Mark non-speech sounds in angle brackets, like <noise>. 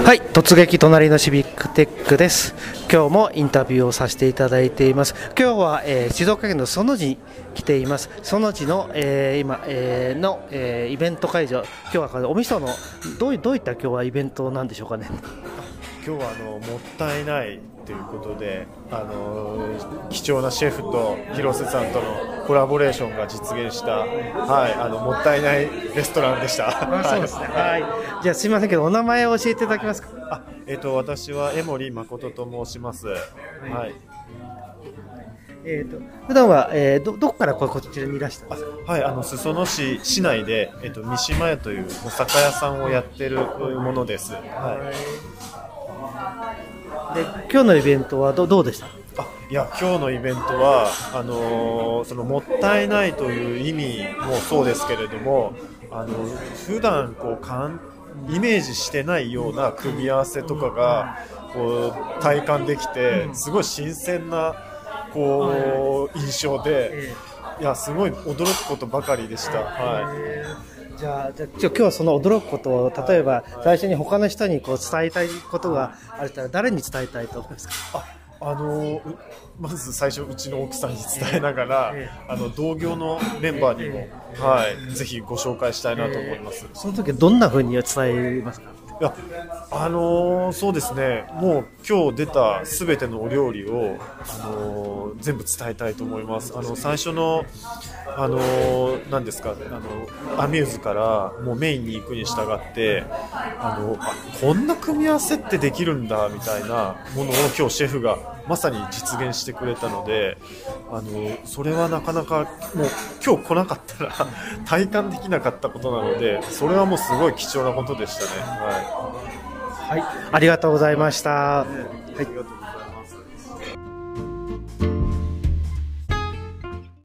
はい突撃隣のシビックテックです。今日もインタビューをさせていただいています。今日は、えー、静岡県の園寺に来ています。園寺の、えー、今、えー、の、えー、イベント会場。今日はお味噌のどうどういった今日はイベントなんでしょうかね。今日はあのもったいないということで、あの貴重なシェフと広瀬さんとのコラボレーションが実現した、はい、あのもったいないレストランでした。あそうですね。はい。じゃあすみませんけどお名前を教えていただけますか？あ、えっ、ー、と私は江森誠と申します。はい。はい、えーと、普段は、えー、どどこからこちらにいらしたんですか？はいあの裾野市市内で、えーと、三島屋というお酒屋さんをやってるものです。はいで今日のイベントはどどうでした？あいや今日のイベントはあのー、そのもったいないという意味もそうですけれどもあの普段こうかんイメージしてないような組み合わせとかがこう体感できてすごい新鮮なこう印象でいやすごい驚くことばかりでした。はいじゃあ、じゃあ今日はその驚くことを、例えば最初に他の人にこう伝えたいことがあったら、誰に伝えたいと思いますか？ああのまず最初、うちの奥さんに伝えながら、えー、あの同業のメンバーにも、えー、はい、ぜひご紹介したいなと思います。えー、その時どんなふうに伝えますか？いやあのー、そうですね、もう今日出たすべてのお料理を、あのー、全部伝えたいと思います。あの最初の、あのー、何ですか、あのアミューズからもうメインに行くに従って、あのこんな組み合わせってできるんだみたいなものを今日シェフがまさに実現してくれたので、あのそれはなかなかもう今日来なかったら <laughs> 体感できなかったことなので、それはもうすごい貴重なことでしたね。はい、はい、ありがとうございました。はい、ありがとうございます。